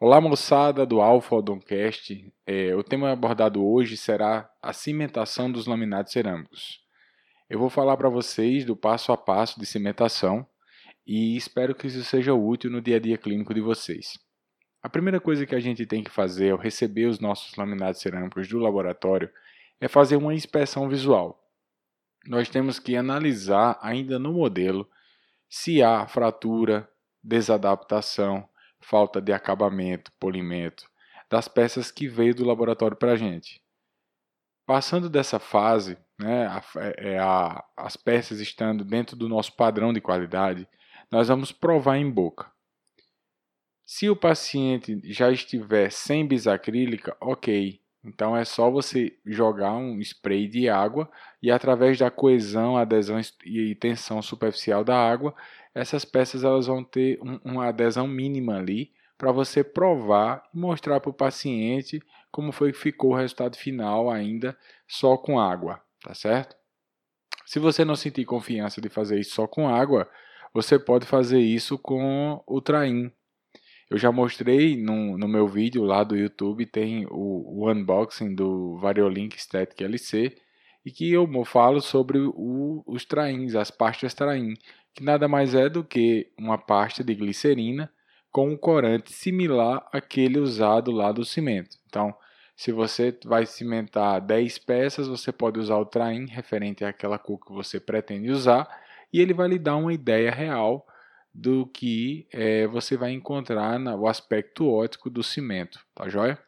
Olá moçada do Alpha Odoncast, é, o tema abordado hoje será a cimentação dos laminados cerâmicos. Eu vou falar para vocês do passo a passo de cimentação e espero que isso seja útil no dia a dia clínico de vocês. A primeira coisa que a gente tem que fazer ao receber os nossos laminados cerâmicos do laboratório é fazer uma inspeção visual. Nós temos que analisar ainda no modelo se há fratura, desadaptação, falta de acabamento, polimento, das peças que veio do laboratório para a gente. Passando dessa fase, né, a, é, a, as peças estando dentro do nosso padrão de qualidade, nós vamos provar em boca. Se o paciente já estiver sem bisacrílica, ok. Então é só você jogar um spray de água e através da coesão, adesão e tensão superficial da água, essas peças elas vão ter um, uma adesão mínima ali para você provar e mostrar para o paciente como foi que ficou o resultado final ainda só com água, tá certo? Se você não sentir confiança de fazer isso só com água, você pode fazer isso com o Train. Eu já mostrei no, no meu vídeo lá do YouTube, tem o, o unboxing do Variolink Static LC, e que eu falo sobre o, os trains, as pastas train, que nada mais é do que uma pasta de glicerina com um corante similar àquele usado lá do cimento. Então, se você vai cimentar 10 peças, você pode usar o train referente àquela cor que você pretende usar e ele vai lhe dar uma ideia real do que é, você vai encontrar no aspecto óptico do cimento, tá joia?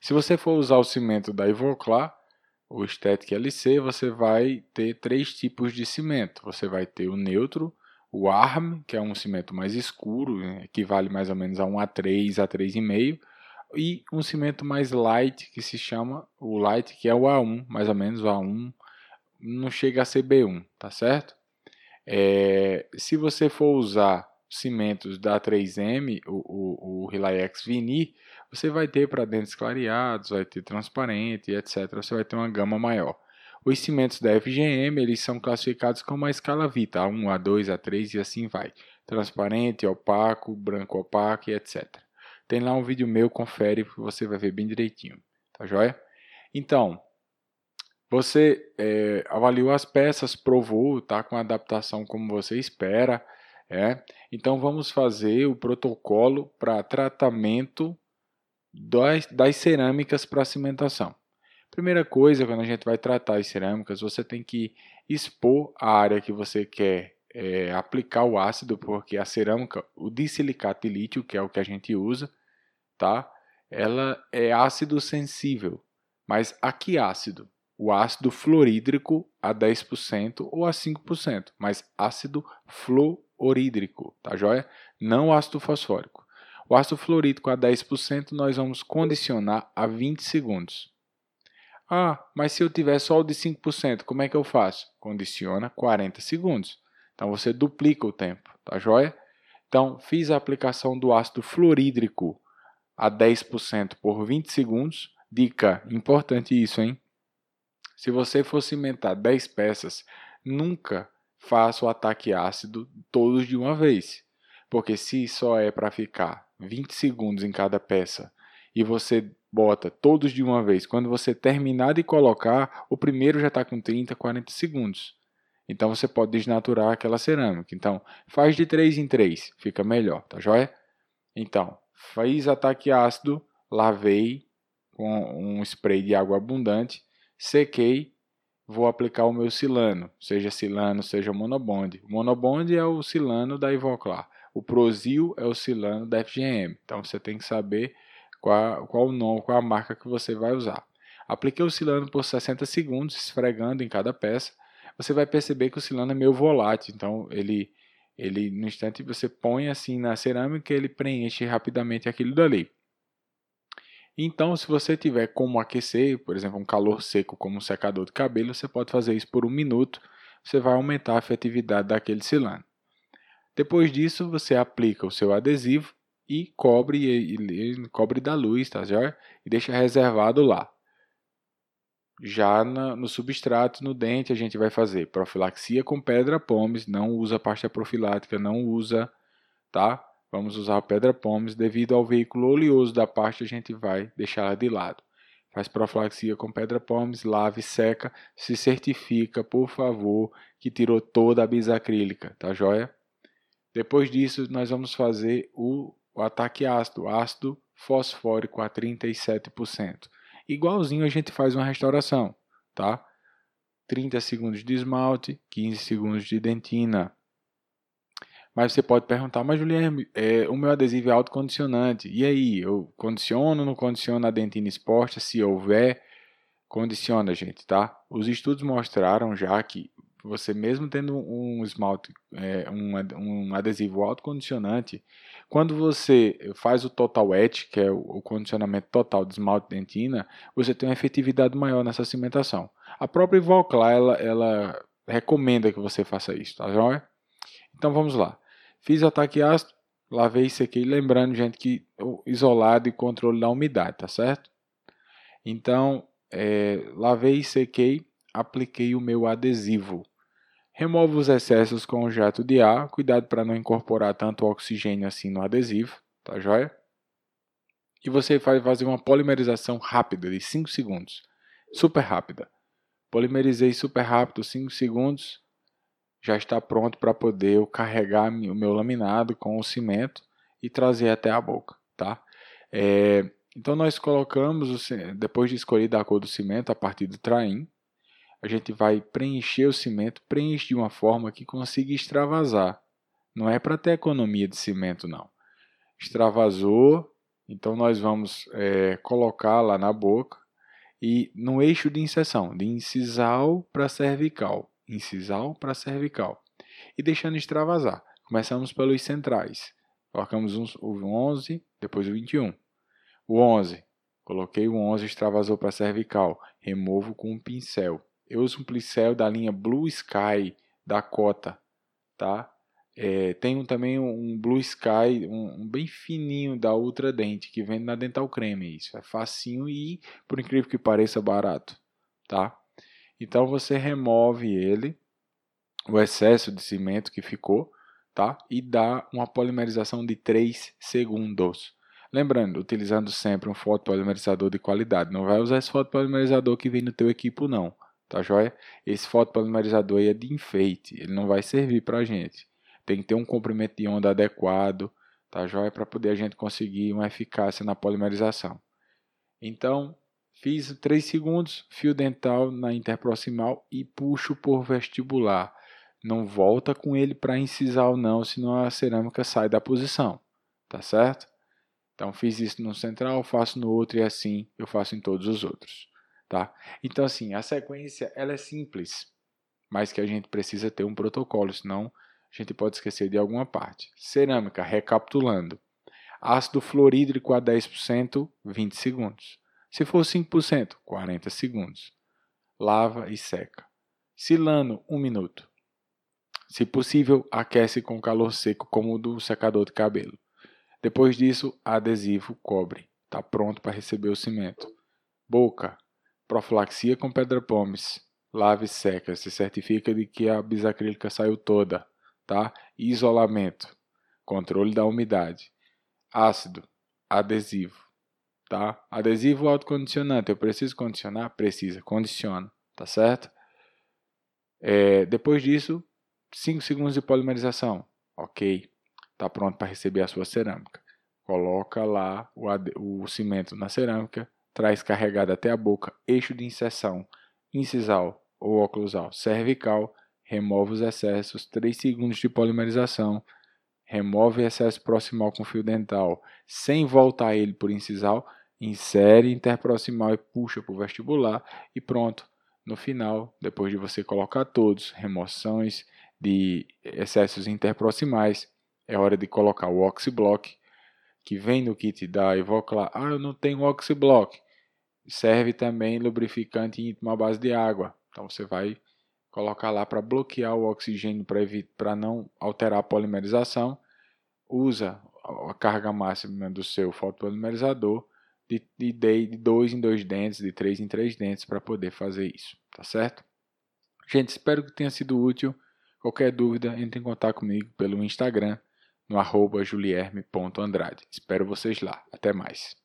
Se você for usar o cimento da Ivoclar, o Static LC, você vai ter três tipos de cimento. Você vai ter o neutro, o ARM, que é um cimento mais escuro, né, equivale mais ou menos a 1 a 3 a 3,5, e um cimento mais light, que se chama o light, que é o A1, mais ou menos o A1, não chega a ser B1, tá certo? É, se você for usar cimentos da 3M, o, o, o Relax Vini, você vai ter para dentes clareados, vai ter transparente, etc. Você vai ter uma gama maior. Os cimentos da FGM, eles são classificados como a escala Vita, A1, A2, A3 e assim vai. Transparente, opaco, branco opaco e etc. Tem lá um vídeo meu, confere que você vai ver bem direitinho. Tá joia? Então, você é, avaliou as peças, provou, tá com a adaptação como você espera. É? Então vamos fazer o protocolo para tratamento das, das cerâmicas para cimentação. Primeira coisa, quando a gente vai tratar as cerâmicas, você tem que expor a área que você quer é, aplicar o ácido, porque a cerâmica, o disilicato de lítio, que é o que a gente usa, tá? Ela é ácido sensível. Mas a que ácido? O ácido fluorídrico a 10% ou a 5%, mas ácido fluorídrico, tá joia? Não ácido fosfórico. O ácido fluorídrico a 10% nós vamos condicionar a 20 segundos. Ah, mas se eu tiver só o de 5%, como é que eu faço? Condiciona 40 segundos. Então você duplica o tempo, tá joia? Então, fiz a aplicação do ácido fluorídrico a 10% por 20 segundos. Dica importante isso, hein? Se você for cimentar 10 peças, nunca faça o ataque ácido todos de uma vez. Porque se só é para ficar 20 segundos em cada peça e você bota todos de uma vez, quando você terminar de colocar, o primeiro já está com 30, 40 segundos. Então você pode desnaturar aquela cerâmica. Então, faz de 3 em 3, fica melhor, tá joia? Então, fiz ataque ácido, lavei com um spray de água abundante, sequei, vou aplicar o meu silano, seja silano, seja monobonde. O monobonde é o silano da Ivoclar. O Prozil é o silano da FGM. Então você tem que saber qual, qual o nome, qual a marca que você vai usar. Apliquei o silano por 60 segundos, esfregando em cada peça. Você vai perceber que o silano é meio volátil, então ele, ele no instante você põe assim na cerâmica, ele preenche rapidamente aquilo dali. Então, se você tiver como aquecer, por exemplo, um calor seco como um secador de cabelo, você pode fazer isso por um minuto. Você vai aumentar a efetividade daquele silano. Depois disso, você aplica o seu adesivo e cobre, e, cobre da luz, tá certo? E deixa reservado lá. Já na, no substrato, no dente, a gente vai fazer profilaxia com pedra pomes, não usa pasta profilática, não usa, tá? vamos usar pedra pomes, devido ao veículo oleoso da parte a gente vai deixar de lado. Faz profilaxia com pedra pomes, lave, seca, se certifica, por favor, que tirou toda a bisacrílica, tá joia? Depois disso, nós vamos fazer o, o ataque ácido, ácido fosfórico a 37%. Igualzinho a gente faz uma restauração, tá? 30 segundos de esmalte, 15 segundos de dentina. Mas você pode perguntar, mas Guilherme, é, o meu adesivo é autocondicionante. E aí, eu condiciono não condiciono a dentina exposta? Se houver, condiciona, gente, tá? Os estudos mostraram já que você mesmo tendo um esmalte, é, um, um adesivo autocondicionante, quando você faz o total etch, que é o, o condicionamento total de esmalte dentina, você tem uma efetividade maior nessa cimentação. A própria Ivoclar, ela, ela recomenda que você faça isso, tá joia? Então vamos lá. Fiz ataque ácido, lavei e sequei, lembrando, gente, que isolado e controle da umidade, tá certo? Então, é, lavei e sequei, apliquei o meu adesivo. Remova os excessos com o jato de ar, cuidado para não incorporar tanto oxigênio assim no adesivo, tá joia? E você vai fazer uma polimerização rápida de 5 segundos, super rápida. Polimerizei super rápido, 5 segundos, já está pronto para poder eu carregar o meu laminado com o cimento e trazer até a boca, tá? É, então nós colocamos, o, depois de escolher a cor do cimento a partir do traim, a gente vai preencher o cimento, preenche de uma forma que consiga extravasar. Não é para ter economia de cimento, não. Extravasou, então nós vamos é, colocar lá na boca e no eixo de inserção, de incisal para cervical, incisal para cervical, e deixando extravasar. Começamos pelos centrais. Colocamos o 11, depois o 21. O 11, coloquei o 11, extravasou para cervical, removo com um pincel eu uso um pincel da linha Blue Sky da Cota, tá? É, tenho também um Blue Sky, um, um, bem fininho da Ultra Dente, que vende na Dental Creme. Isso é facinho e, por incrível que pareça, barato, tá? Então você remove ele, o excesso de cimento que ficou, tá? E dá uma polimerização de 3 segundos. Lembrando, utilizando sempre um fotopolimerizador de qualidade. Não vai usar esse fotopolimerizador que vem no teu equipo, não tá joia? Esse fotopolimerizador aí é de enfeite, ele não vai servir para a gente. Tem que ter um comprimento de onda adequado, tá joia? Para poder a gente conseguir uma eficácia na polimerização. Então, fiz 3 segundos, fio dental na interproximal e puxo por vestibular. Não volta com ele para incisal não, senão a cerâmica sai da posição, tá certo? Então fiz isso no central, faço no outro e assim eu faço em todos os outros. Tá? Então, assim, a sequência ela é simples, mas que a gente precisa ter um protocolo, senão a gente pode esquecer de alguma parte. Cerâmica, recapitulando. Ácido fluorídrico a 10%, 20 segundos. Se for 5%, 40 segundos. Lava e seca. Silano, 1 minuto. Se possível, aquece com calor seco, como o do secador de cabelo. Depois disso, adesivo cobre. Está pronto para receber o cimento. Boca, profilaxia com pedra pomes, lave seca, se certifica de que a bisacrílica saiu toda, tá? Isolamento, controle da umidade, ácido, adesivo, tá? Adesivo autocondicionante, eu preciso condicionar? Precisa, condiciona, tá certo? É, depois disso, 5 segundos de polimerização, ok, tá pronto para receber a sua cerâmica. Coloca lá o, o cimento na cerâmica, traz carregada até a boca, eixo de inserção, incisal ou oclusal, cervical, remove os excessos, 3 segundos de polimerização, remove excesso proximal com fio dental, sem voltar ele por incisal, insere interproximal e puxa para o vestibular e pronto. No final, depois de você colocar todos, remoções de excessos interproximais, é hora de colocar o oxiblock que vem no kit da Evoclar, ah, eu não tenho oxiblock. Serve também lubrificante íntimo à base de água. Então você vai colocar lá para bloquear o oxigênio para não alterar a polimerização. Usa a carga máxima do seu fotopolimerizador de, de, de dois em dois dentes, de três em três dentes para poder fazer isso, tá certo? Gente, espero que tenha sido útil. Qualquer dúvida, entre em contato comigo pelo Instagram no arroba julierme.andrade. Espero vocês lá. Até mais.